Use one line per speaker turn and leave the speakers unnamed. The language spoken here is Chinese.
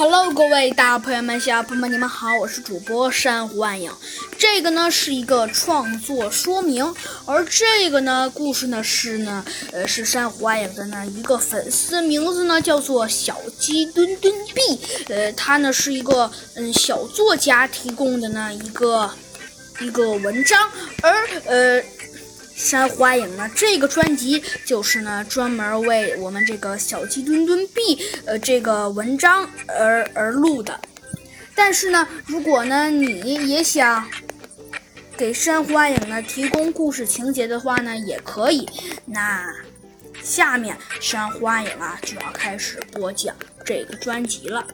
Hello，各位大朋友们、小朋友们，你们好，我是主播珊瑚暗影。这个呢是一个创作说明，而这个呢故事呢是呢，呃，是珊瑚暗影的呢一个粉丝，名字呢叫做小鸡墩墩币，呃，他呢是一个嗯小作家提供的呢一个一个文章，而呃。山花影呢？这个专辑就是呢，专门为我们这个小鸡墩墩币呃这个文章而而录的。但是呢，如果呢你也想给山花影呢提供故事情节的话呢，也可以。那下面山花影啊就要开始播讲这个专辑了。